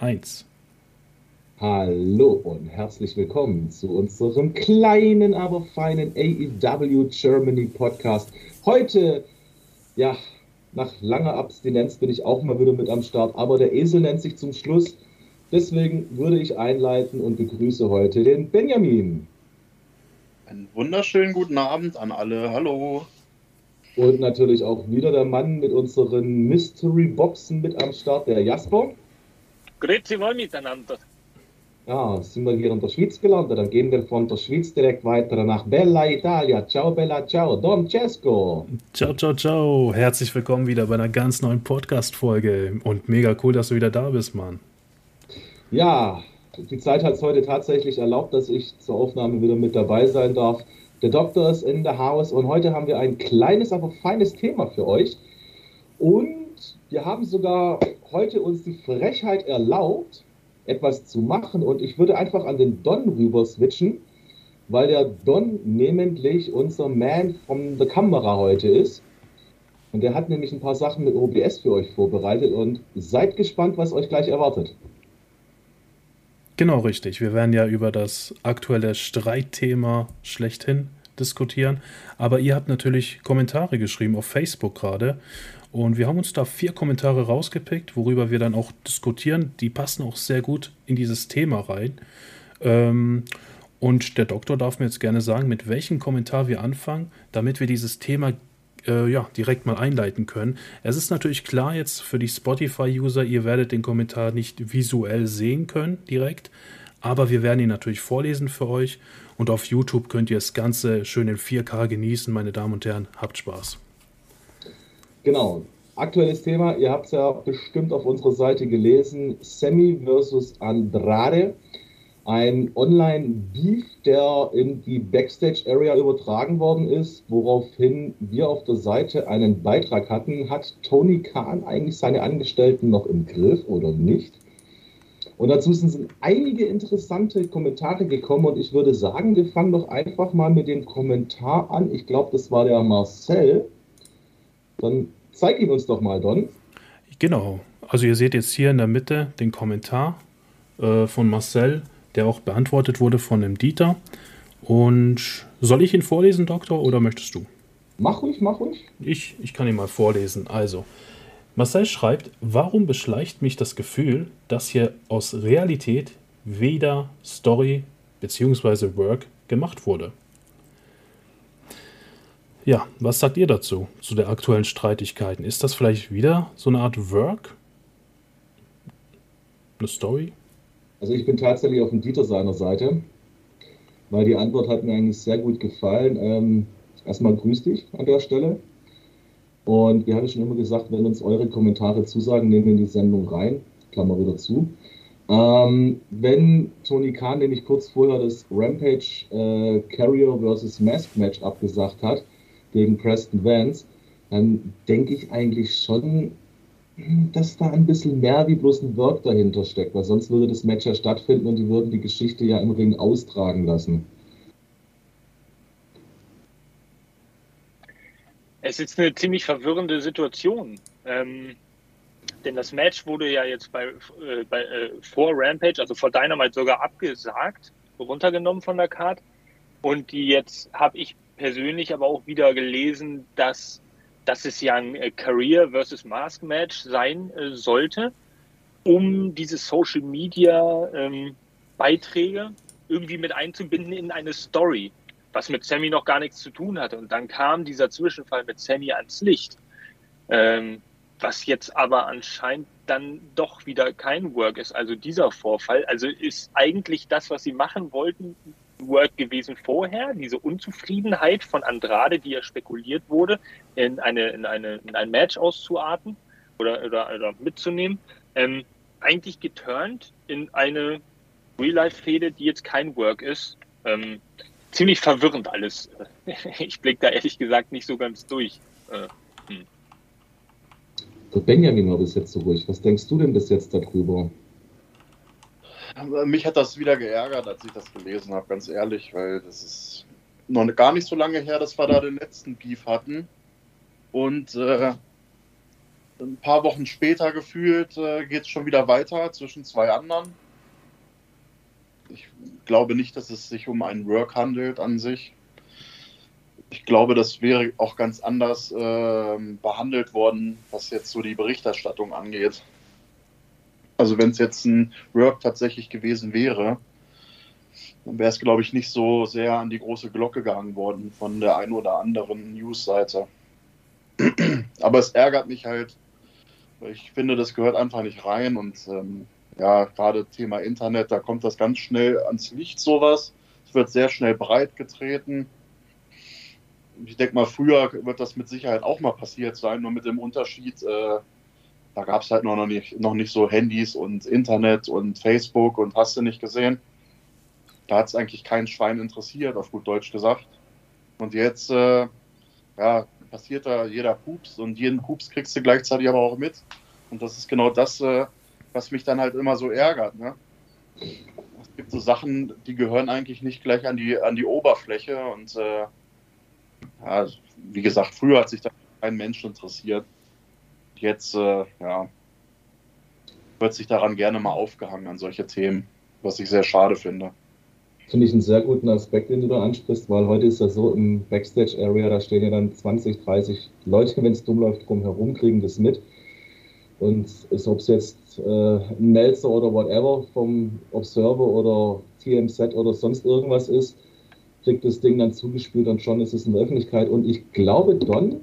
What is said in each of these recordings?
1. Hallo und herzlich willkommen zu unserem kleinen, aber feinen AEW Germany Podcast. Heute, ja, nach langer Abstinenz bin ich auch mal wieder mit am Start, aber der Esel nennt sich zum Schluss. Deswegen würde ich einleiten und begrüße heute den Benjamin. Einen wunderschönen guten Abend an alle. Hallo. Und natürlich auch wieder der Mann mit unseren Mystery Boxen mit am Start, der Jasper. Grüezi wohl miteinander. Ja, sind wir hier in der Schweiz gelandet. Dann gehen wir von der Schweiz direkt weiter nach Bella Italia. Ciao Bella, ciao. Don Cesco. Ciao, ciao, ciao. Herzlich willkommen wieder bei einer ganz neuen Podcast-Folge. Und mega cool, dass du wieder da bist, Mann. Ja, die Zeit hat es heute tatsächlich erlaubt, dass ich zur Aufnahme wieder mit dabei sein darf. Der Doktor ist in der Haus und heute haben wir ein kleines, aber feines Thema für euch. Und wir haben sogar heute uns die Frechheit erlaubt, etwas zu machen. Und ich würde einfach an den Don rüber switchen, weil der Don nämlich unser Man von der Kamera heute ist. Und der hat nämlich ein paar Sachen mit OBS für euch vorbereitet und seid gespannt, was euch gleich erwartet. Genau richtig. Wir werden ja über das aktuelle Streitthema schlechthin diskutieren. Aber ihr habt natürlich Kommentare geschrieben auf Facebook gerade. Und wir haben uns da vier Kommentare rausgepickt, worüber wir dann auch diskutieren. Die passen auch sehr gut in dieses Thema rein. Ähm, und der Doktor darf mir jetzt gerne sagen, mit welchem Kommentar wir anfangen, damit wir dieses Thema äh, ja, direkt mal einleiten können. Es ist natürlich klar jetzt für die Spotify-User, ihr werdet den Kommentar nicht visuell sehen können direkt, aber wir werden ihn natürlich vorlesen für euch und auf YouTube könnt ihr das Ganze schön in 4K genießen, meine Damen und Herren. Habt Spaß. Genau. Aktuelles Thema, ihr habt es ja bestimmt auf unserer Seite gelesen, Sammy versus Andrade ein Online-Beef, der in die Backstage-Area übertragen worden ist, woraufhin wir auf der Seite einen Beitrag hatten. Hat Tony Khan eigentlich seine Angestellten noch im Griff oder nicht? Und dazu sind einige interessante Kommentare gekommen und ich würde sagen, wir fangen doch einfach mal mit dem Kommentar an. Ich glaube, das war der Marcel. Dann zeig ihn uns doch mal, Don. Genau. Also ihr seht jetzt hier in der Mitte den Kommentar äh, von Marcel der auch beantwortet wurde von dem Dieter. Und soll ich ihn vorlesen, Doktor, oder möchtest du? Mach ruhig, mach ruhig. Ich, ich kann ihn mal vorlesen. Also, Marcel schreibt, warum beschleicht mich das Gefühl, dass hier aus Realität weder Story bzw. Work gemacht wurde? Ja, was sagt ihr dazu, zu der aktuellen Streitigkeiten? Ist das vielleicht wieder so eine Art Work? Eine Story? Also ich bin tatsächlich auf dem Dieter seiner Seite, weil die Antwort hat mir eigentlich sehr gut gefallen. Ähm, erstmal grüß dich an der Stelle. Und wir haben schon immer gesagt, wenn uns eure Kommentare zusagen, nehmen wir in die Sendung rein. Klammer wieder zu. Ähm, wenn Tony Khan nämlich kurz vorher das Rampage äh, Carrier vs. Mask Match abgesagt hat gegen Preston Vance, dann denke ich eigentlich schon, dass da ein bisschen mehr wie bloß ein Work dahinter steckt, weil sonst würde das Match ja stattfinden und die würden die Geschichte ja im Ring austragen lassen. Es ist eine ziemlich verwirrende Situation. Ähm, denn das Match wurde ja jetzt bei, äh, bei äh, vor Rampage, also vor Dynamite sogar abgesagt, runtergenommen von der Card. Und jetzt habe ich persönlich aber auch wieder gelesen, dass dass es ja ein äh, Career versus Mask Match sein äh, sollte, um diese Social Media ähm, Beiträge irgendwie mit einzubinden in eine Story, was mit Sammy noch gar nichts zu tun hatte. Und dann kam dieser Zwischenfall mit Sammy ans Licht, ähm, was jetzt aber anscheinend dann doch wieder kein Work ist. Also dieser Vorfall, also ist eigentlich das, was sie machen wollten, Work gewesen vorher, diese Unzufriedenheit von Andrade, die ja spekuliert wurde, in, eine, in, eine, in ein Match auszuarten oder, oder, oder mitzunehmen, ähm, eigentlich geturnt in eine Real-Life-Fehde, die jetzt kein Work ist. Ähm, ziemlich verwirrend alles. Ich blicke da ehrlich gesagt nicht so ganz durch. Äh, hm. Der Benjamin war bis jetzt so ruhig. Was denkst du denn bis jetzt darüber? Mich hat das wieder geärgert, als ich das gelesen habe, ganz ehrlich, weil das ist noch gar nicht so lange her, dass wir da den letzten Beef hatten. Und äh, ein paar Wochen später gefühlt äh, geht es schon wieder weiter zwischen zwei anderen. Ich glaube nicht, dass es sich um einen Work handelt an sich. Ich glaube, das wäre auch ganz anders äh, behandelt worden, was jetzt so die Berichterstattung angeht. Also wenn es jetzt ein Work tatsächlich gewesen wäre, dann wäre es, glaube ich, nicht so sehr an die große Glocke gehangen worden von der einen oder anderen News-Seite. Aber es ärgert mich halt, ich finde, das gehört einfach nicht rein und ähm, ja, gerade Thema Internet, da kommt das ganz schnell ans Licht, sowas. Es wird sehr schnell breit getreten. Ich denke mal, früher wird das mit Sicherheit auch mal passiert sein, nur mit dem Unterschied, äh, da gab es halt noch nicht, noch nicht so Handys und Internet und Facebook und hast du nicht gesehen. Da hat es eigentlich kein Schwein interessiert, auf gut Deutsch gesagt. Und jetzt, äh, ja, passiert da jeder Pups und jeden Pups kriegst du gleichzeitig aber auch mit. Und das ist genau das, äh, was mich dann halt immer so ärgert. Ne? Es gibt so Sachen, die gehören eigentlich nicht gleich an die, an die Oberfläche. Und äh, ja, wie gesagt, früher hat sich da kein Mensch interessiert. Jetzt, äh, ja, wird sich daran gerne mal aufgehangen an solche Themen, was ich sehr schade finde finde ich einen sehr guten Aspekt, den du da ansprichst, weil heute ist ja so im Backstage-Area, da stehen ja dann 20, 30 Leute, wenn es dumm läuft, drumherum, kriegen das mit. Und ob es jetzt äh, Melzer oder whatever vom Observer oder TMZ oder sonst irgendwas ist, kriegt das Ding dann zugespielt und schon ist es in der Öffentlichkeit. Und ich glaube, Don,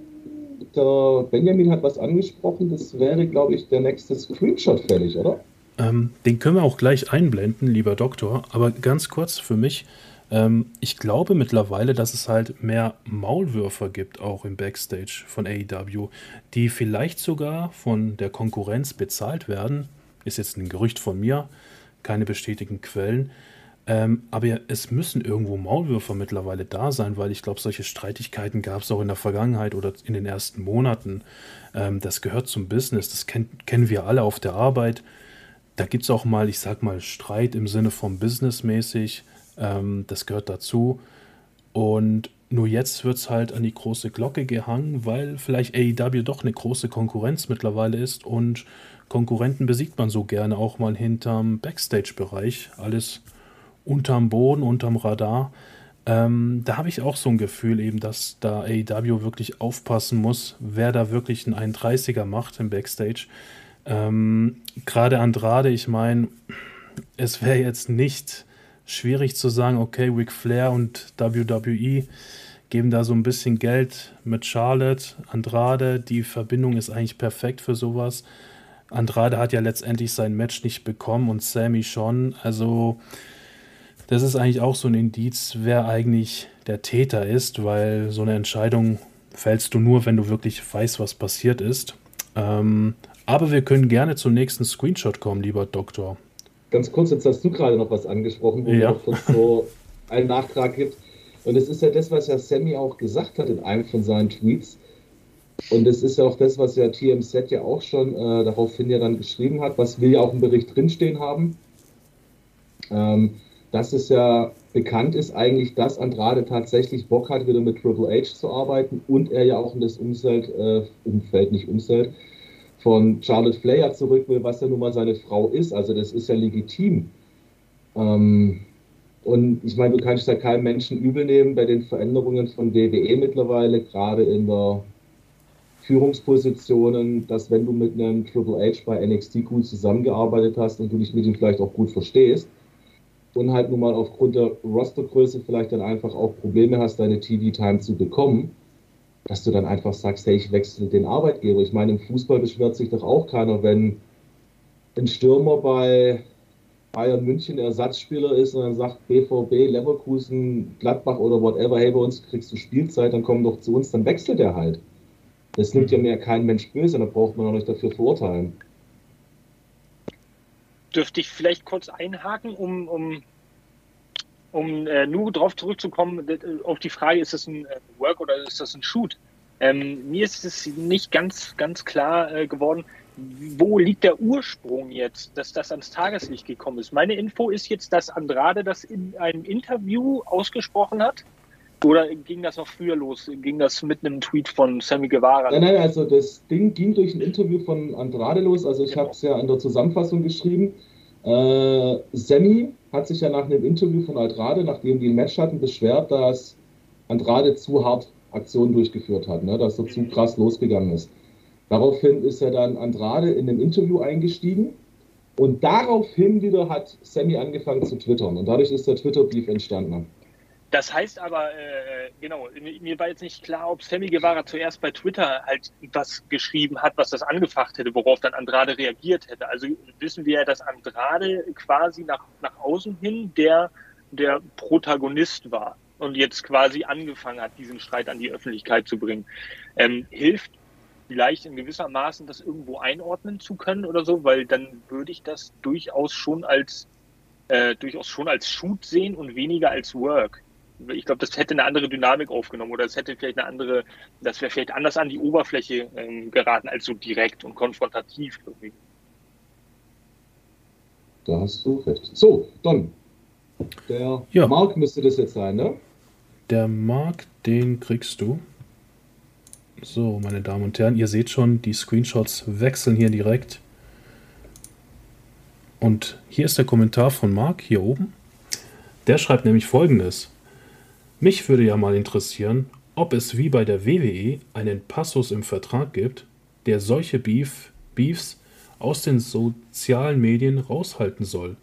der Benjamin hat was angesprochen, das wäre, glaube ich, der nächste Screenshot fällig, oder? Ähm, den können wir auch gleich einblenden, lieber Doktor. Aber ganz kurz für mich. Ähm, ich glaube mittlerweile, dass es halt mehr Maulwürfer gibt, auch im Backstage von AEW, die vielleicht sogar von der Konkurrenz bezahlt werden. Ist jetzt ein Gerücht von mir, keine bestätigten Quellen. Ähm, aber es müssen irgendwo Maulwürfer mittlerweile da sein, weil ich glaube, solche Streitigkeiten gab es auch in der Vergangenheit oder in den ersten Monaten. Ähm, das gehört zum Business, das kenn kennen wir alle auf der Arbeit da gibt es auch mal, ich sag mal, Streit im Sinne von businessmäßig. Ähm, das gehört dazu. Und nur jetzt wird es halt an die große Glocke gehangen, weil vielleicht AEW doch eine große Konkurrenz mittlerweile ist und Konkurrenten besiegt man so gerne auch mal hinterm Backstage-Bereich. Alles unterm Boden, unterm Radar. Ähm, da habe ich auch so ein Gefühl eben, dass da AEW wirklich aufpassen muss, wer da wirklich einen 31er macht im Backstage. Ähm, Gerade Andrade, ich meine, es wäre jetzt nicht schwierig zu sagen, okay, Ric Flair und WWE geben da so ein bisschen Geld mit Charlotte, Andrade. Die Verbindung ist eigentlich perfekt für sowas. Andrade hat ja letztendlich sein Match nicht bekommen und Sammy schon. Also, das ist eigentlich auch so ein Indiz, wer eigentlich der Täter ist, weil so eine Entscheidung fällst du nur, wenn du wirklich weißt, was passiert ist. Ähm, aber wir können gerne zum nächsten Screenshot kommen, lieber Doktor. Ganz kurz, jetzt hast du gerade noch was angesprochen, wo ja. noch so einen Nachtrag gibt. Und es ist ja das, was ja Sammy auch gesagt hat in einem von seinen Tweets. Und es ist ja auch das, was ja TMZ ja auch schon äh, daraufhin ja dann geschrieben hat, was wir ja auch im Bericht drinstehen haben. Ähm, dass es ja bekannt ist eigentlich, dass Andrade tatsächlich Bock hat, wieder mit Triple H zu arbeiten und er ja auch in das Umfeld, äh, Umfeld, nicht Umfeld, von Charlotte Flair zurück will, was ja nun mal seine Frau ist. Also das ist ja legitim. Ähm, und ich meine, du kannst ja keinem Menschen übel nehmen bei den Veränderungen von WWE mittlerweile, gerade in der Führungspositionen, dass wenn du mit einem Triple H bei NXT gut zusammengearbeitet hast und du dich mit ihm vielleicht auch gut verstehst und halt nun mal aufgrund der Rostergröße vielleicht dann einfach auch Probleme hast, deine TV-Time zu bekommen, dass du dann einfach sagst, hey, ich wechsle den Arbeitgeber. Ich meine, im Fußball beschwert sich doch auch keiner, wenn ein Stürmer bei Bayern München Ersatzspieler ist und dann sagt BVB, Leverkusen, Gladbach oder whatever, hey, bei uns kriegst du Spielzeit, dann komm doch zu uns, dann wechselt er halt. Das nimmt ja mehr kein Mensch böse, da braucht man auch nicht dafür verurteilen. Dürfte ich vielleicht kurz einhaken, um, um um äh, nur darauf zurückzukommen, äh, auf die Frage, ist das ein äh, Work oder ist das ein Shoot? Ähm, mir ist es nicht ganz, ganz klar äh, geworden, wo liegt der Ursprung jetzt, dass das ans Tageslicht gekommen ist. Meine Info ist jetzt, dass Andrade das in einem Interview ausgesprochen hat, Oder ging das noch früher los? Ging das mit einem Tweet von Sammy Guevara? Nein, nein, also das Ding ging durch ein Interview von Andrade los. Also ich genau. habe es ja in der Zusammenfassung geschrieben. Äh, Sammy hat sich ja nach einem Interview von Andrade, nachdem die ein Match hatten, beschwert, dass Andrade zu hart Aktionen durchgeführt hat, ne? dass er zu krass losgegangen ist. Daraufhin ist er dann Andrade in einem Interview eingestiegen und daraufhin wieder hat Sammy angefangen zu twittern und dadurch ist der Twitter-Beef entstanden. Das heißt aber, äh, genau, mir war jetzt nicht klar, ob Sammy Guevara zuerst bei Twitter halt was geschrieben hat, was das angefacht hätte, worauf dann Andrade reagiert hätte. Also wissen wir ja, dass Andrade quasi nach, nach außen hin der, der Protagonist war und jetzt quasi angefangen hat, diesen Streit an die Öffentlichkeit zu bringen. Ähm, hilft vielleicht in gewisser Maßen das irgendwo einordnen zu können oder so, weil dann würde ich das durchaus schon als äh, durchaus schon als Shoot sehen und weniger als Work ich glaube, das hätte eine andere Dynamik aufgenommen oder es hätte vielleicht eine andere, das wäre vielleicht anders an die Oberfläche ähm, geraten als so direkt und konfrontativ irgendwie. Da hast du recht. So, Don. Der ja. Mark müsste das jetzt sein, ne? Der Mark, den kriegst du. So, meine Damen und Herren, ihr seht schon, die Screenshots wechseln hier direkt. Und hier ist der Kommentar von Mark, hier oben. Der schreibt nämlich folgendes. Mich würde ja mal interessieren, ob es wie bei der WWE einen Passus im Vertrag gibt, der solche Beef, Beefs aus den sozialen Medien raushalten soll.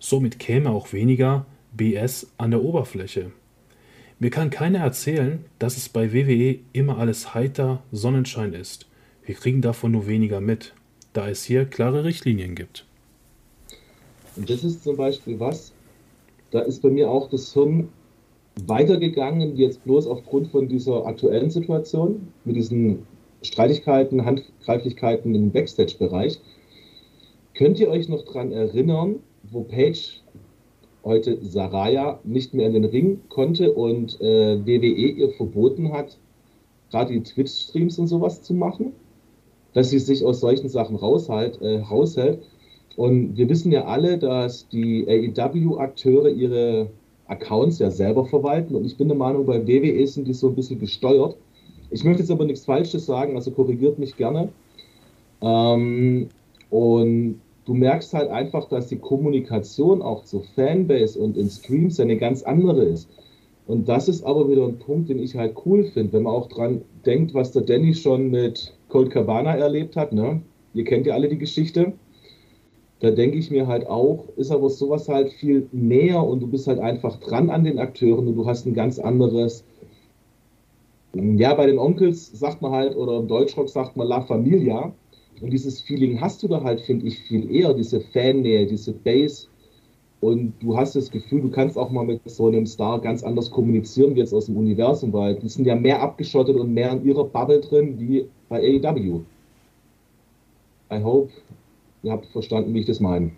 Somit käme auch weniger BS an der Oberfläche. Mir kann keiner erzählen, dass es bei WWE immer alles heiter Sonnenschein ist. Wir kriegen davon nur weniger mit, da es hier klare Richtlinien gibt. Und das ist zum Beispiel was, da ist bei mir auch das Hirn weitergegangen, jetzt bloß aufgrund von dieser aktuellen Situation mit diesen Streitigkeiten, Handgreiflichkeiten im Backstage-Bereich. Könnt ihr euch noch daran erinnern, wo Paige heute Saraya nicht mehr in den Ring konnte und äh, WWE ihr verboten hat, gerade die Twitch-Streams und sowas zu machen, dass sie sich aus solchen Sachen raushält, äh, raushält. Und wir wissen ja alle, dass die AEW-Akteure ihre Accounts ja selber verwalten. Und ich bin der Meinung, bei WWE sind die so ein bisschen gesteuert. Ich möchte jetzt aber nichts Falsches sagen, also korrigiert mich gerne. Ähm, und du merkst halt einfach, dass die Kommunikation auch zur Fanbase und in Streams eine ganz andere ist. Und das ist aber wieder ein Punkt, den ich halt cool finde, wenn man auch dran denkt, was der Danny schon mit Colt Cabana erlebt hat. Ne? Ihr kennt ja alle die Geschichte da denke ich mir halt auch, ist aber sowas halt viel näher und du bist halt einfach dran an den Akteuren und du hast ein ganz anderes. Ja, bei den Onkels sagt man halt, oder im Deutschrock sagt man La Familia. Und dieses Feeling hast du da halt, finde ich, viel eher, diese Fannähe, diese Base. Und du hast das Gefühl, du kannst auch mal mit so einem Star ganz anders kommunizieren wie jetzt aus dem Universum, weil die sind ja mehr abgeschottet und mehr in ihrer Bubble drin wie bei AEW. I hope Ihr habt verstanden, wie ich das meine.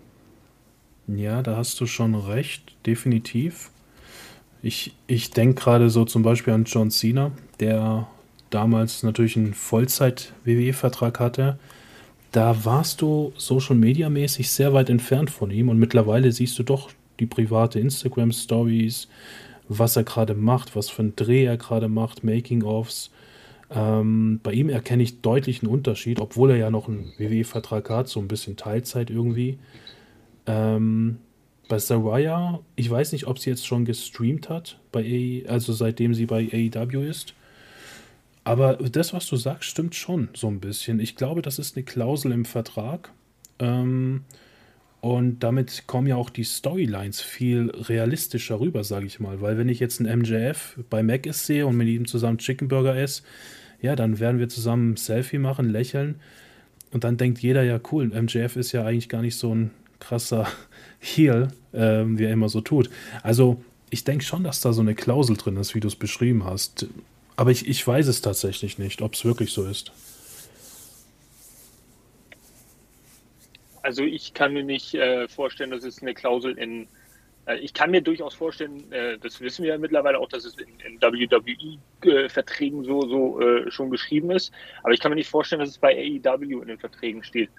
Ja, da hast du schon recht, definitiv. Ich, ich denke gerade so zum Beispiel an John Cena, der damals natürlich einen Vollzeit-WWE-Vertrag hatte. Da warst du Social Media mäßig sehr weit entfernt von ihm und mittlerweile siehst du doch die private Instagram-Stories, was er gerade macht, was für einen Dreh er gerade macht, Making-ofs. Ähm, bei ihm erkenne ich deutlich einen Unterschied, obwohl er ja noch einen WWE-Vertrag hat, so ein bisschen Teilzeit irgendwie. Ähm, bei Saraya, ich weiß nicht, ob sie jetzt schon gestreamt hat, bei AE, also seitdem sie bei AEW ist. Aber das, was du sagst, stimmt schon so ein bisschen. Ich glaube, das ist eine Klausel im Vertrag. Ähm, und damit kommen ja auch die Storylines viel realistischer rüber, sage ich mal. Weil wenn ich jetzt einen MJF bei Mac ist sehe und mit ihm zusammen Chicken Burger esse, ja, dann werden wir zusammen ein Selfie machen, lächeln. Und dann denkt jeder, ja, cool, MJF ist ja eigentlich gar nicht so ein krasser Heel, äh, wie er immer so tut. Also, ich denke schon, dass da so eine Klausel drin ist, wie du es beschrieben hast. Aber ich, ich weiß es tatsächlich nicht, ob es wirklich so ist. Also ich kann mir nicht äh, vorstellen, dass es eine Klausel in ich kann mir durchaus vorstellen, äh, das wissen wir ja mittlerweile auch, dass es in, WWE-Verträgen so, so äh, schon geschrieben ist. Aber ich kann mir nicht vorstellen, dass es bei AEW in den Verträgen steht.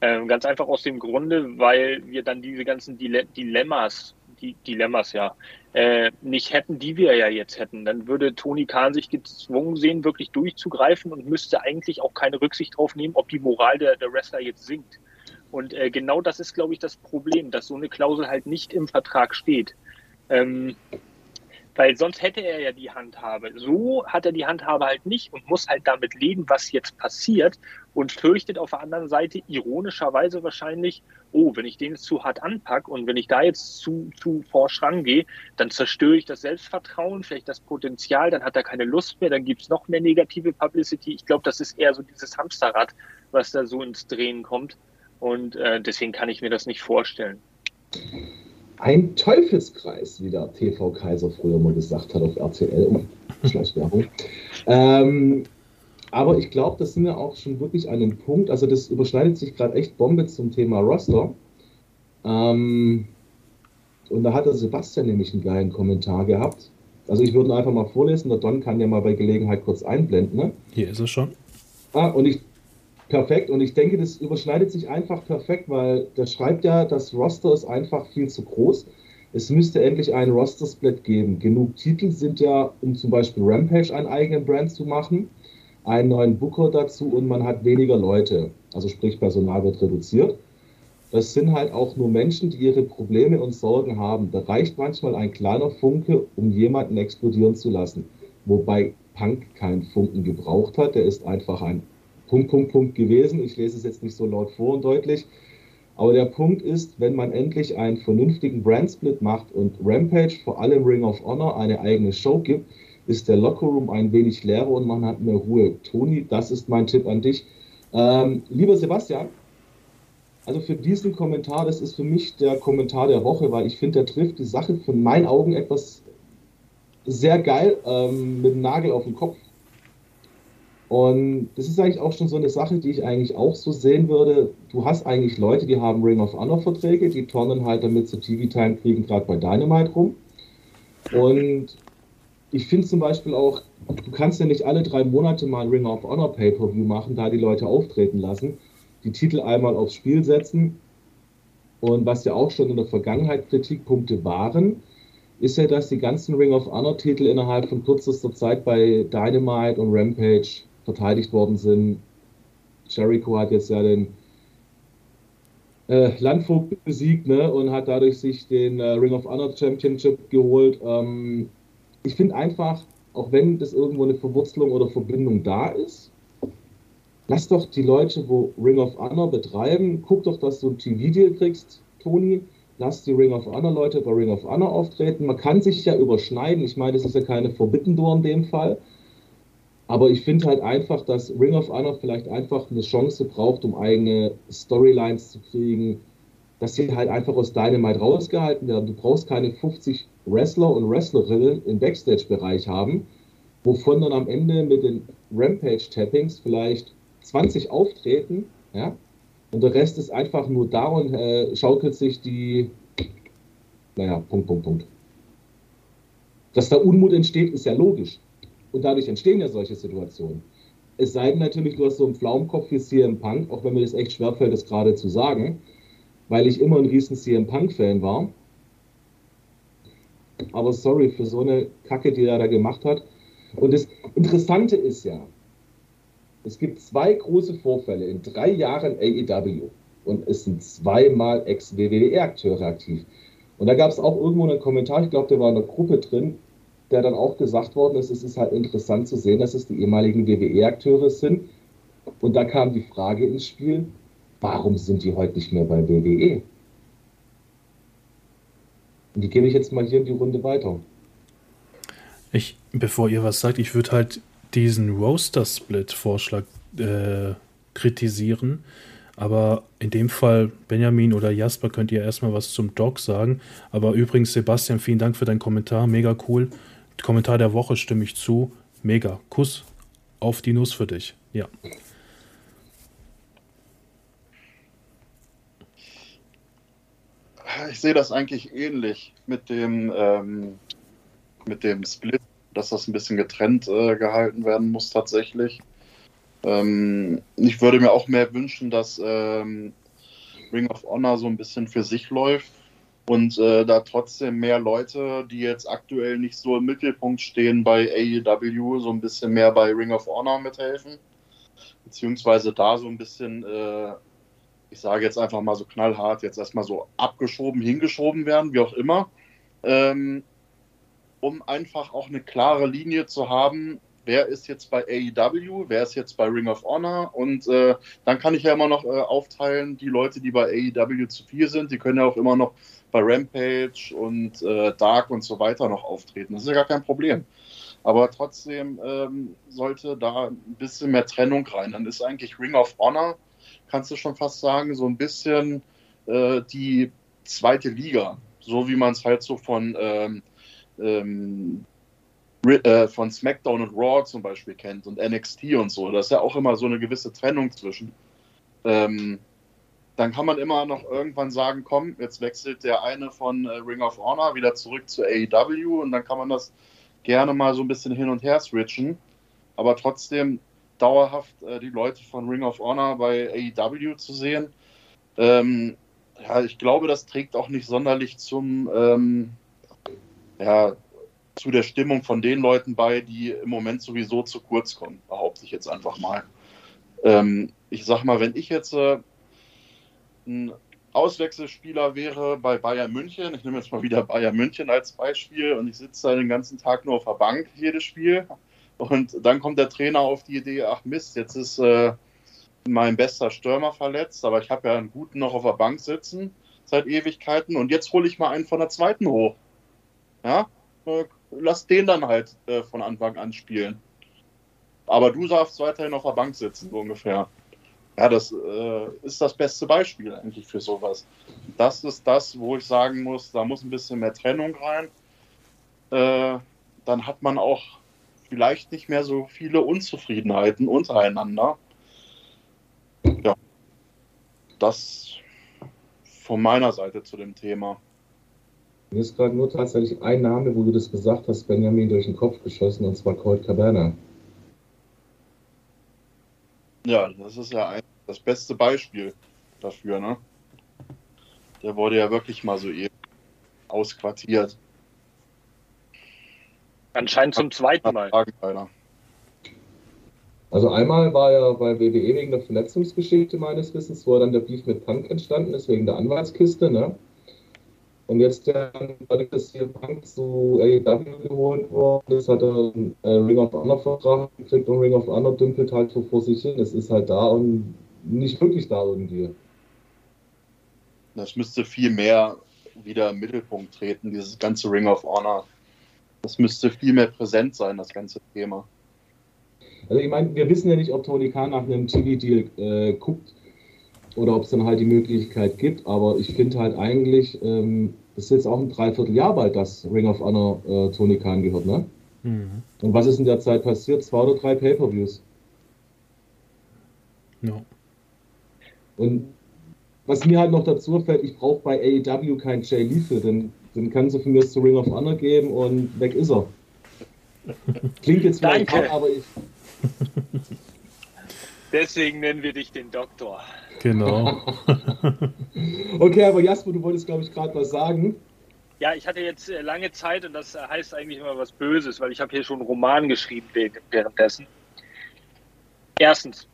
Ähm, ganz einfach aus dem Grunde, weil wir dann diese ganzen Dilemmas, die Dilemmas ja, äh, nicht hätten, die wir ja jetzt hätten. Dann würde Tony Khan sich gezwungen sehen, wirklich durchzugreifen und müsste eigentlich auch keine Rücksicht darauf nehmen, ob die Moral der, der Wrestler jetzt sinkt. Und äh, genau das ist, glaube ich, das Problem, dass so eine Klausel halt nicht im Vertrag steht. Ähm, weil sonst hätte er ja die Handhabe. So hat er die Handhabe halt nicht und muss halt damit leben, was jetzt passiert und fürchtet auf der anderen Seite ironischerweise wahrscheinlich, oh, wenn ich den jetzt zu hart anpacke und wenn ich da jetzt zu, zu forsch rangehe, dann zerstöre ich das Selbstvertrauen, vielleicht das Potenzial, dann hat er keine Lust mehr, dann gibt es noch mehr negative Publicity. Ich glaube, das ist eher so dieses Hamsterrad, was da so ins Drehen kommt. Und äh, deswegen kann ich mir das nicht vorstellen ein Teufelskreis, wie der TV Kaiser früher mal gesagt hat auf RTL. Oh, Schleichwerbung. ähm, aber ich glaube, das sind wir auch schon wirklich an einem Punkt. Also, das überschneidet sich gerade echt Bombe zum Thema Roster. Ähm, und da hat der Sebastian nämlich einen geilen Kommentar gehabt. Also, ich würde ihn einfach mal vorlesen. Der Don kann ja mal bei Gelegenheit kurz einblenden. Ne? Hier ist er schon. Ah, und ich perfekt. Und ich denke, das überschneidet sich einfach perfekt, weil der schreibt ja, das Roster ist einfach viel zu groß. Es müsste endlich einen Roster-Split geben. Genug Titel sind ja, um zum Beispiel Rampage einen eigenen Brand zu machen, einen neuen Booker dazu und man hat weniger Leute. Also sprich, Personal wird reduziert. Das sind halt auch nur Menschen, die ihre Probleme und Sorgen haben. Da reicht manchmal ein kleiner Funke, um jemanden explodieren zu lassen. Wobei Punk keinen Funken gebraucht hat. Der ist einfach ein Punkt, Punkt, Punkt gewesen. Ich lese es jetzt nicht so laut vor und deutlich. Aber der Punkt ist, wenn man endlich einen vernünftigen Brandsplit macht und Rampage, vor allem Ring of Honor, eine eigene Show gibt, ist der Lockerroom ein wenig leerer und man hat mehr Ruhe. Toni, das ist mein Tipp an dich. Ähm, lieber Sebastian, also für diesen Kommentar, das ist für mich der Kommentar der Woche, weil ich finde, der trifft die Sache von meinen Augen etwas sehr geil ähm, mit dem Nagel auf den Kopf. Und das ist eigentlich auch schon so eine Sache, die ich eigentlich auch so sehen würde. Du hast eigentlich Leute, die haben Ring of Honor Verträge, die turnen halt damit zu TV-Time kriegen, gerade bei Dynamite rum. Und ich finde zum Beispiel auch, du kannst ja nicht alle drei Monate mal ein Ring of Honor Pay-Per-View machen, da die Leute auftreten lassen, die Titel einmal aufs Spiel setzen. Und was ja auch schon in der Vergangenheit Kritikpunkte waren, ist ja, dass die ganzen Ring of Honor Titel innerhalb von kürzester Zeit bei Dynamite und Rampage verteidigt worden sind. Jericho hat jetzt ja den äh, Landvogt besiegt ne, und hat dadurch sich den äh, Ring of Honor Championship geholt. Ähm, ich finde einfach, auch wenn das irgendwo eine Verwurzelung oder Verbindung da ist, lass doch die Leute, wo Ring of Honor betreiben, guck doch, dass du ein TV-Deal kriegst, Toni. Lass die Ring of Honor Leute bei Ring of Honor auftreten. Man kann sich ja überschneiden. Ich meine, das ist ja keine Forbidden Door in dem Fall. Aber ich finde halt einfach, dass Ring of Honor vielleicht einfach eine Chance braucht, um eigene Storylines zu kriegen, dass sie halt einfach aus Dynamite rausgehalten werden. Du brauchst keine 50 Wrestler und Wrestlerinnen im Backstage-Bereich haben, wovon dann am Ende mit den Rampage-Tappings vielleicht 20 auftreten, ja, und der Rest ist einfach nur da und äh, schaukelt sich die, naja, Punkt, Punkt, Punkt. Dass da Unmut entsteht, ist ja logisch. Und dadurch entstehen ja solche Situationen. Es sei denn natürlich, du hast so einen Pflaumenkopf wie CM Punk, auch wenn mir das echt schwerfällt, das gerade zu sagen, weil ich immer ein riesen CM Punk-Fan war. Aber sorry für so eine Kacke, die er da gemacht hat. Und das Interessante ist ja, es gibt zwei große Vorfälle in drei Jahren AEW und es sind zweimal Ex-WWE-Akteure aktiv. Und da gab es auch irgendwo einen Kommentar, ich glaube, der war in der Gruppe drin, der dann auch gesagt worden ist, es ist halt interessant zu sehen, dass es die ehemaligen WWE-Akteure sind. Und da kam die Frage ins Spiel, warum sind die heute nicht mehr bei WWE? Und die gebe ich jetzt mal hier in die Runde weiter. Ich, bevor ihr was sagt, ich würde halt diesen Roaster-Split-Vorschlag äh, kritisieren. Aber in dem Fall, Benjamin oder Jasper, könnt ihr erstmal was zum Dog sagen. Aber übrigens, Sebastian, vielen Dank für deinen Kommentar. Mega cool. Kommentar der Woche stimme ich zu. Mega. Kuss auf die Nuss für dich. Ja. Ich sehe das eigentlich ähnlich mit dem, ähm, mit dem Split, dass das ein bisschen getrennt äh, gehalten werden muss tatsächlich. Ähm, ich würde mir auch mehr wünschen, dass ähm, Ring of Honor so ein bisschen für sich läuft und äh, da trotzdem mehr Leute, die jetzt aktuell nicht so im Mittelpunkt stehen bei AEW, so ein bisschen mehr bei Ring of Honor mithelfen. Beziehungsweise da so ein bisschen, äh, ich sage jetzt einfach mal so knallhart, jetzt erstmal so abgeschoben, hingeschoben werden, wie auch immer. Ähm, um einfach auch eine klare Linie zu haben, wer ist jetzt bei AEW, wer ist jetzt bei Ring of Honor und äh, dann kann ich ja immer noch äh, aufteilen, die Leute, die bei AEW zu viel sind, die können ja auch immer noch bei Rampage und äh, Dark und so weiter noch auftreten. Das ist ja gar kein Problem. Aber trotzdem ähm, sollte da ein bisschen mehr Trennung rein. Dann ist eigentlich Ring of Honor, kannst du schon fast sagen, so ein bisschen äh, die zweite Liga. So wie man es halt so von ähm, ähm, äh, von SmackDown und Raw zum Beispiel kennt und NXT und so. Da ist ja auch immer so eine gewisse Trennung zwischen. Ähm, dann kann man immer noch irgendwann sagen, komm, jetzt wechselt der eine von äh, Ring of Honor wieder zurück zu AEW und dann kann man das gerne mal so ein bisschen hin und her switchen. Aber trotzdem dauerhaft äh, die Leute von Ring of Honor bei AEW zu sehen. Ähm, ja, ich glaube, das trägt auch nicht sonderlich zum, ähm, ja, zu der Stimmung von den Leuten bei, die im Moment sowieso zu kurz kommen, behaupte ich jetzt einfach mal. Ähm, ich sag mal, wenn ich jetzt äh, ein Auswechselspieler wäre bei Bayern München, ich nehme jetzt mal wieder Bayern München als Beispiel und ich sitze da den ganzen Tag nur auf der Bank, jedes Spiel, und dann kommt der Trainer auf die Idee, ach Mist, jetzt ist äh, mein bester Stürmer verletzt, aber ich habe ja einen guten noch auf der Bank sitzen seit Ewigkeiten und jetzt hole ich mal einen von der zweiten hoch. Ja, äh, lass den dann halt äh, von Anfang an spielen. Aber du darfst weiterhin auf der Bank sitzen, so ungefähr. Ja, das äh, ist das beste Beispiel eigentlich für sowas. Das ist das, wo ich sagen muss, da muss ein bisschen mehr Trennung rein. Äh, dann hat man auch vielleicht nicht mehr so viele Unzufriedenheiten untereinander. Ja, das von meiner Seite zu dem Thema. Mir ist gerade nur tatsächlich ein Name, wo du das gesagt hast, Benjamin durch den Kopf geschossen, und zwar Colt Cabana. Ja, das ist ja ein, das beste Beispiel dafür, ne? Der wurde ja wirklich mal so eben ausquartiert. Anscheinend zum zweiten Mal. Also einmal war er bei WWE wegen der Verletzungsgeschichte meines Wissens, wo dann der Beef mit Punk entstanden ist, wegen der Anwaltskiste, ne? Und jetzt, dadurch, dass hier Punk zu AEW geholt worden ist, hat er einen äh, Ring of Honor Vertrag gekriegt und Ring of Honor dümpelt halt so vor sich hin. Es ist halt da und nicht wirklich da irgendwie. Das müsste viel mehr wieder im Mittelpunkt treten, dieses ganze Ring of Honor. Das müsste viel mehr präsent sein, das ganze Thema. Also ich meine, wir wissen ja nicht, ob Tony Khan nach einem TV-Deal äh, guckt oder ob es dann halt die Möglichkeit gibt, aber ich finde halt eigentlich, ähm, das ist jetzt auch ein Dreivierteljahr bald, dass Ring of Honor äh, Tony Khan gehört, ne? Mhm. Und was ist in der Zeit passiert? Zwei oder drei Pay-Per-Views. No. Und was mir halt noch dazu fällt, ich brauche bei AEW keinen Jay Lethal, denn den kannst du von mir zu Ring of Honor geben und weg ist er. Klingt jetzt vielleicht hart, aber ich. Deswegen nennen wir dich den Doktor. Genau. okay, aber Jasper, du wolltest, glaube ich, gerade was sagen. Ja, ich hatte jetzt äh, lange Zeit und das heißt eigentlich immer was Böses, weil ich habe hier schon einen Roman geschrieben währenddessen. Erstens,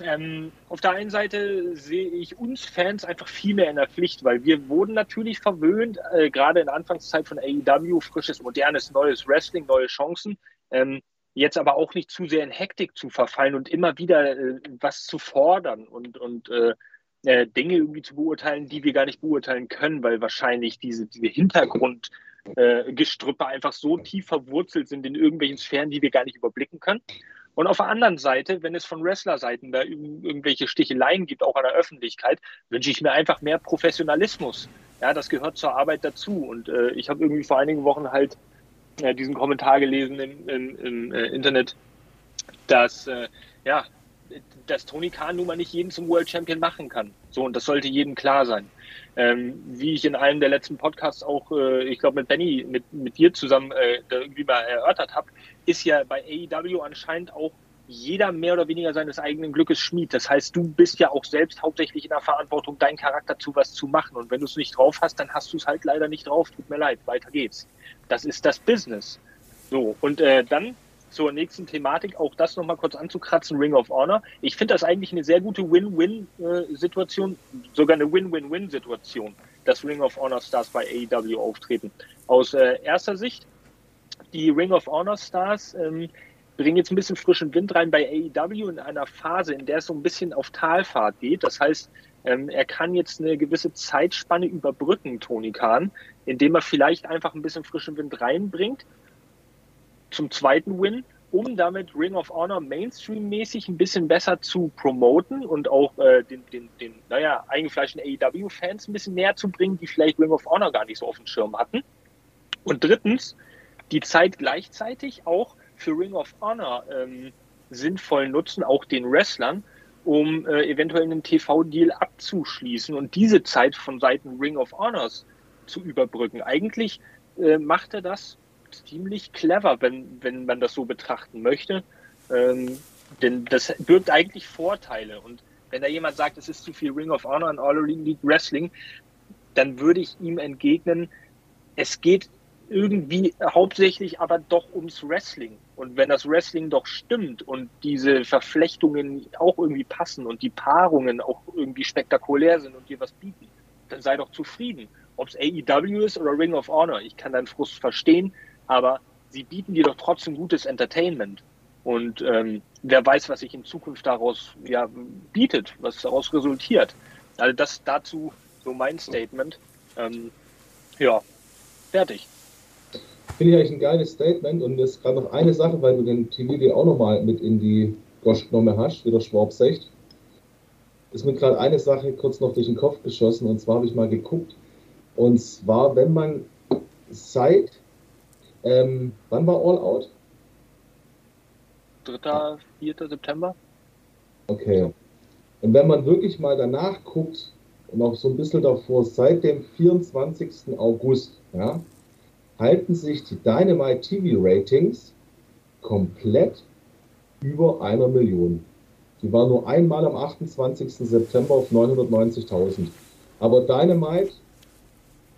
ähm, auf der einen Seite sehe ich uns Fans einfach viel mehr in der Pflicht, weil wir wurden natürlich verwöhnt, äh, gerade in der Anfangszeit von AEW, frisches, modernes, neues Wrestling, neue Chancen. Ähm, jetzt aber auch nicht zu sehr in Hektik zu verfallen und immer wieder äh, was zu fordern und, und äh, äh, Dinge irgendwie zu beurteilen, die wir gar nicht beurteilen können, weil wahrscheinlich diese, diese Hintergrundgestrüppe einfach so tief verwurzelt sind in irgendwelchen Sphären, die wir gar nicht überblicken können. Und auf der anderen Seite, wenn es von Wrestlerseiten da irgendwelche Sticheleien gibt, auch an der Öffentlichkeit, wünsche ich mir einfach mehr Professionalismus. Ja, das gehört zur Arbeit dazu. Und äh, ich habe irgendwie vor einigen Wochen halt äh, diesen Kommentar gelesen im, im, im äh, Internet, dass äh, ja, dass Tony Khan nun mal nicht jeden zum World Champion machen kann. So, und das sollte jedem klar sein. Ähm, wie ich in einem der letzten Podcasts auch, äh, ich glaube mit Benny, mit, mit dir zusammen äh, irgendwie mal erörtert habe, ist ja bei AEW anscheinend auch jeder mehr oder weniger seines eigenen Glückes Schmied. Das heißt, du bist ja auch selbst hauptsächlich in der Verantwortung, deinen Charakter zu was zu machen. Und wenn du es nicht drauf hast, dann hast du es halt leider nicht drauf. Tut mir leid, weiter geht's. Das ist das Business. So, und äh, dann zur nächsten Thematik, auch das nochmal kurz anzukratzen, Ring of Honor. Ich finde das eigentlich eine sehr gute Win-Win-Situation, sogar eine Win-Win-Win-Situation, dass Ring of Honor Stars bei AEW auftreten. Aus äh, erster Sicht, die Ring of Honor Stars ähm, bringen jetzt ein bisschen frischen Wind rein bei AEW in einer Phase, in der es so ein bisschen auf Talfahrt geht. Das heißt, ähm, er kann jetzt eine gewisse Zeitspanne überbrücken, Tony Khan, indem er vielleicht einfach ein bisschen frischen Wind reinbringt zum zweiten Win, um damit Ring of Honor Mainstream-mäßig ein bisschen besser zu promoten und auch äh, den, den, den, naja, eingefleischten AEW-Fans ein bisschen näher zu bringen, die vielleicht Ring of Honor gar nicht so auf dem Schirm hatten. Und drittens, die Zeit gleichzeitig auch für Ring of Honor ähm, sinnvoll nutzen, auch den Wrestlern, um äh, eventuell einen TV-Deal abzuschließen und diese Zeit von Seiten Ring of Honors zu überbrücken. Eigentlich äh, macht er das ziemlich clever, wenn, wenn man das so betrachten möchte. Ähm, denn das birgt eigentlich Vorteile. Und wenn da jemand sagt, es ist zu viel Ring of Honor und All Elite Wrestling, dann würde ich ihm entgegnen, es geht irgendwie hauptsächlich aber doch ums Wrestling. Und wenn das Wrestling doch stimmt und diese Verflechtungen auch irgendwie passen und die Paarungen auch irgendwie spektakulär sind und dir was bieten, dann sei doch zufrieden. Ob es AEW ist oder Ring of Honor, ich kann deinen Frust verstehen, aber sie bieten dir doch trotzdem gutes Entertainment. Und ähm, wer weiß, was sich in Zukunft daraus ja, bietet, was daraus resultiert. Also das dazu so mein Statement. Ähm, ja, fertig. Finde ich eigentlich ein geiles Statement und jetzt gerade noch eine Sache, weil du den TV auch nochmal mit in die Gosch genommen hast, wie der Schwab sagt. Ist mir gerade eine Sache kurz noch durch den Kopf geschossen und zwar habe ich mal geguckt. Und zwar, wenn man seit ähm, wann war All Out? 3., 4. September. Okay. Und wenn man wirklich mal danach guckt und auch so ein bisschen davor, seit dem 24. August, ja, halten sich die Dynamite TV Ratings komplett über einer Million. Die war nur einmal am 28. September auf 990.000. Aber Dynamite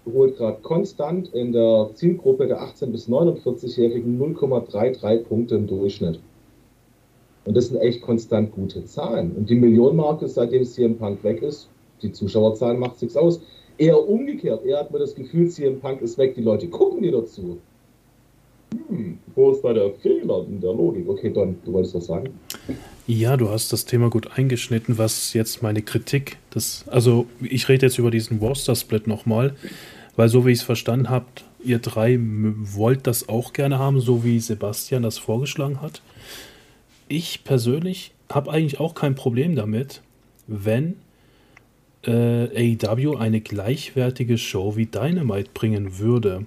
holt gerade konstant in der Zielgruppe der 18- bis 49-Jährigen 0,33 Punkte im Durchschnitt. Und das sind echt konstant gute Zahlen. Und die Millionenmarke, seitdem CM Punk weg ist, die Zuschauerzahlen macht nichts aus. Eher umgekehrt. Er hat mir das Gefühl, CM Punk ist weg, die Leute gucken dir dazu. Hm, wo ist da der Fehler in der Logik? Okay, Don, du wolltest was sagen? Ja, du hast das Thema gut eingeschnitten, was jetzt meine Kritik, das, also ich rede jetzt über diesen Worcester-Split nochmal, weil so wie ich es verstanden habe, ihr drei wollt das auch gerne haben, so wie Sebastian das vorgeschlagen hat. Ich persönlich habe eigentlich auch kein Problem damit, wenn äh, AEW eine gleichwertige Show wie Dynamite bringen würde.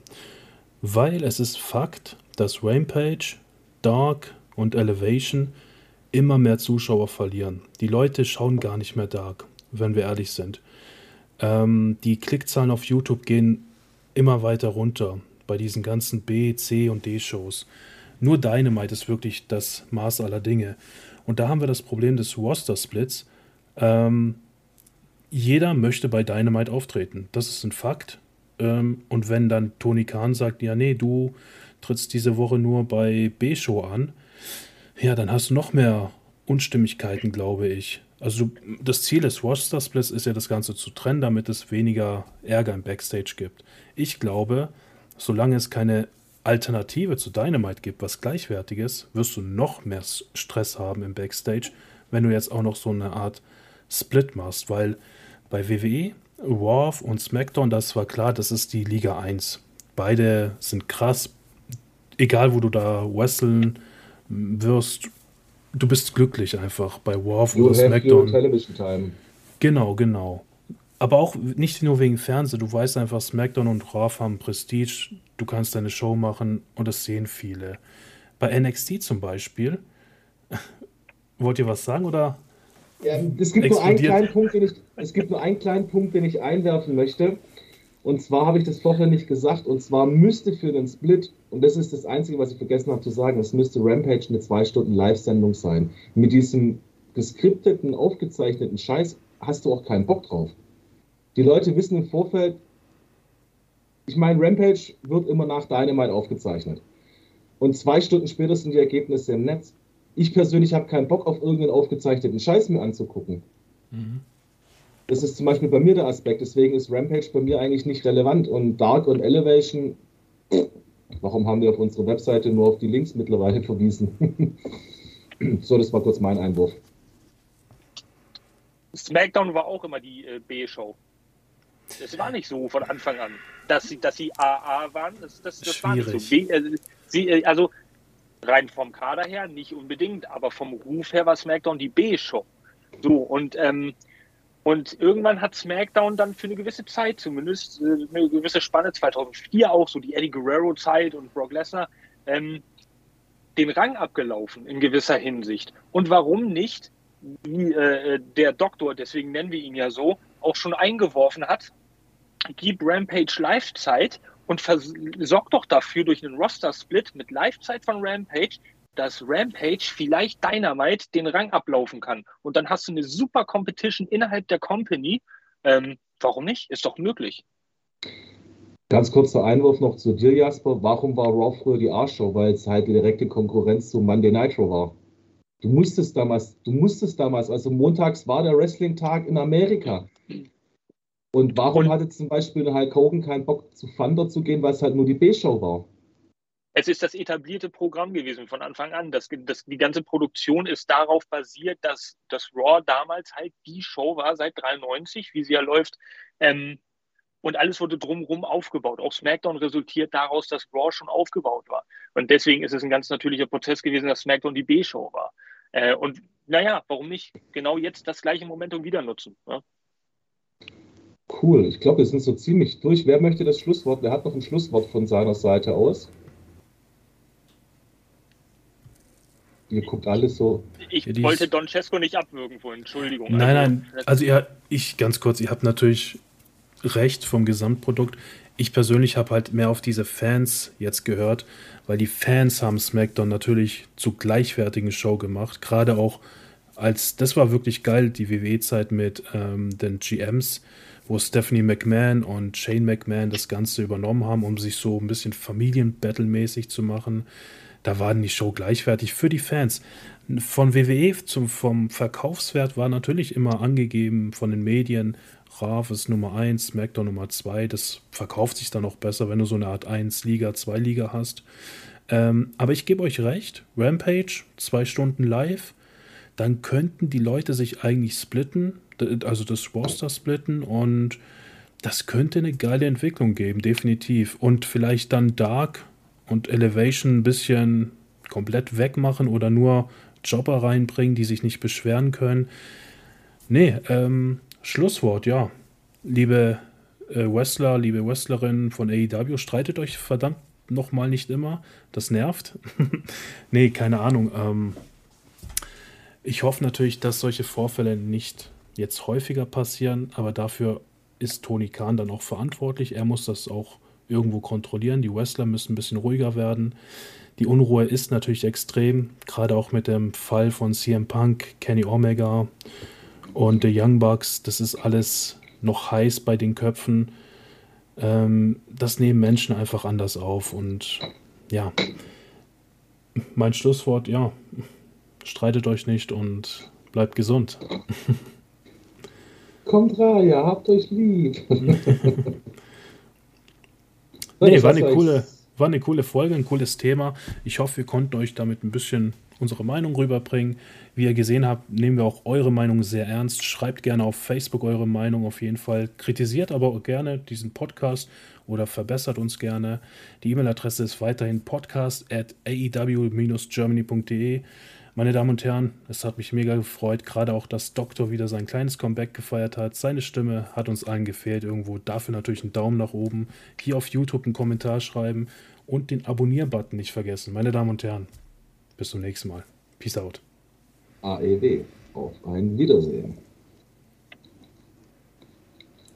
Weil es ist Fakt, dass Rampage, Dark und Elevation immer mehr Zuschauer verlieren. Die Leute schauen gar nicht mehr Dark, wenn wir ehrlich sind. Ähm, die Klickzahlen auf YouTube gehen immer weiter runter bei diesen ganzen B, C und D-Shows. Nur Dynamite ist wirklich das Maß aller Dinge. Und da haben wir das Problem des Roster-Splits. Ähm, jeder möchte bei Dynamite auftreten. Das ist ein Fakt. Ähm, und wenn dann Tony Khan sagt, ja, nee, du trittst diese Woche nur bei B-Show an, ja, dann hast du noch mehr Unstimmigkeiten, glaube ich. Also das Ziel des Roster Splits ist ja das Ganze zu trennen, damit es weniger Ärger im Backstage gibt. Ich glaube, solange es keine Alternative zu Dynamite gibt, was gleichwertiges, wirst du noch mehr Stress haben im Backstage, wenn du jetzt auch noch so eine Art Split machst, weil bei WWE, Raw und SmackDown, das war klar, das ist die Liga 1. Beide sind krass, egal wo du da wresteln wirst, du bist glücklich einfach bei Warf oder SmackDown. Television Time. Genau, genau. Aber auch nicht nur wegen Fernsehen. Du weißt einfach, SmackDown und Raw haben Prestige. Du kannst deine Show machen und das sehen viele. Bei NXT zum Beispiel. Wollt ihr was sagen oder? Ja, es, gibt nur einen kleinen Punkt, den ich, es gibt nur einen kleinen Punkt, den ich einwerfen möchte. Und zwar habe ich das vorher nicht gesagt. Und zwar müsste für den Split, und das ist das Einzige, was ich vergessen habe zu sagen, es müsste Rampage eine zwei Stunden Live-Sendung sein. Mit diesem geskripteten, aufgezeichneten Scheiß hast du auch keinen Bock drauf. Die Leute wissen im Vorfeld, ich meine, Rampage wird immer nach Dynamite aufgezeichnet. Und zwei Stunden später sind die Ergebnisse im Netz. Ich persönlich habe keinen Bock auf irgendeinen aufgezeichneten Scheiß mir anzugucken. Mhm. Das ist zum Beispiel bei mir der Aspekt. Deswegen ist Rampage bei mir eigentlich nicht relevant. Und Dark und Elevation, warum haben wir auf unserer Webseite nur auf die Links mittlerweile verwiesen? so, das war kurz mein Einwurf. SmackDown war auch immer die äh, B-Show. Es war nicht so von Anfang an, dass sie, dass sie AA waren. Das, das, das war nicht so. B, äh, sie, äh, also rein vom Kader her nicht unbedingt, aber vom Ruf her war SmackDown die B-Show. So, und ähm, und irgendwann hat SmackDown dann für eine gewisse Zeit, zumindest äh, eine gewisse Spanne, 2004 auch, so die Eddie Guerrero-Zeit und Brock Lesnar, ähm, den Rang abgelaufen in gewisser Hinsicht. Und warum nicht, wie äh, der Doktor, deswegen nennen wir ihn ja so, auch schon eingeworfen hat, gib Rampage Live-Zeit und sorg doch dafür durch einen Roster-Split mit Live-Zeit von Rampage, dass Rampage vielleicht Dynamite den Rang ablaufen kann. Und dann hast du eine super Competition innerhalb der Company. Ähm, warum nicht? Ist doch möglich. Ganz kurzer Einwurf noch zu dir, Jasper. Warum war Raw früher die A-Show? Weil es halt die direkte Konkurrenz zu Monday Nitro war. Du musstest damals, du musstest damals, also montags war der Wrestling-Tag in Amerika. Und warum Und hatte zum Beispiel Hulk Hogan keinen Bock zu Thunder zu gehen, weil es halt nur die B-Show war? es ist das etablierte Programm gewesen von Anfang an. Das, das, die ganze Produktion ist darauf basiert, dass das Raw damals halt die Show war seit 93, wie sie ja läuft. Ähm, und alles wurde drumherum aufgebaut. Auch SmackDown resultiert daraus, dass Raw schon aufgebaut war. Und deswegen ist es ein ganz natürlicher Prozess gewesen, dass SmackDown die B-Show war. Äh, und naja, warum nicht genau jetzt das gleiche Momentum wieder nutzen? Ja? Cool, ich glaube, wir sind so ziemlich durch. Wer möchte das Schlusswort? Wer hat noch ein Schlusswort von seiner Seite aus? Ihr guckt alles so. Ich ja, wollte Don Cesco nicht abwürgen vorhin, Entschuldigung. Nein, also, nein, also ihr, ich ganz kurz, ihr habt natürlich recht vom Gesamtprodukt. Ich persönlich habe halt mehr auf diese Fans jetzt gehört, weil die Fans haben SmackDown natürlich zu gleichwertigen Show gemacht. Gerade auch als, das war wirklich geil, die WWE-Zeit mit ähm, den GMs, wo Stephanie McMahon und Shane McMahon das Ganze übernommen haben, um sich so ein bisschen Familienbattle-mäßig zu machen da war die Show gleichwertig für die Fans. Von WWE zum, vom Verkaufswert war natürlich immer angegeben von den Medien, Rav ist Nummer 1, SmackDown Nummer 2. Das verkauft sich dann auch besser, wenn du so eine Art 1-Liga, 2-Liga hast. Ähm, aber ich gebe euch recht, Rampage, zwei Stunden live, dann könnten die Leute sich eigentlich splitten, also das Roster splitten und das könnte eine geile Entwicklung geben, definitiv. Und vielleicht dann Dark und Elevation ein bisschen komplett wegmachen oder nur Jobber reinbringen, die sich nicht beschweren können. Nee, ähm, Schlusswort, ja. Liebe äh, Wrestler, liebe Wrestlerinnen von AEW, streitet euch verdammt nochmal nicht immer. Das nervt. nee, keine Ahnung. Ähm, ich hoffe natürlich, dass solche Vorfälle nicht jetzt häufiger passieren, aber dafür ist Tony Khan dann auch verantwortlich. Er muss das auch irgendwo kontrollieren. Die Wrestler müssen ein bisschen ruhiger werden. Die Unruhe ist natürlich extrem, gerade auch mit dem Fall von CM Punk, Kenny Omega und The Young Bucks. Das ist alles noch heiß bei den Köpfen. Ähm, das nehmen Menschen einfach anders auf. Und ja, mein Schlusswort, ja, streitet euch nicht und bleibt gesund. Kommt rein, ja, habt euch lieb. Nee, war eine, coole, war eine coole Folge, ein cooles Thema. Ich hoffe, wir konnten euch damit ein bisschen unsere Meinung rüberbringen. Wie ihr gesehen habt, nehmen wir auch eure Meinung sehr ernst. Schreibt gerne auf Facebook eure Meinung auf jeden Fall. Kritisiert aber auch gerne diesen Podcast oder verbessert uns gerne. Die E-Mail-Adresse ist weiterhin podcast at aew-germany.de. Meine Damen und Herren, es hat mich mega gefreut, gerade auch, dass Doktor wieder sein kleines Comeback gefeiert hat. Seine Stimme hat uns allen gefehlt irgendwo. Dafür natürlich einen Daumen nach oben. Hier auf YouTube einen Kommentar schreiben und den Abonnier-Button nicht vergessen. Meine Damen und Herren, bis zum nächsten Mal. Peace out. AEW. Auf ein Wiedersehen.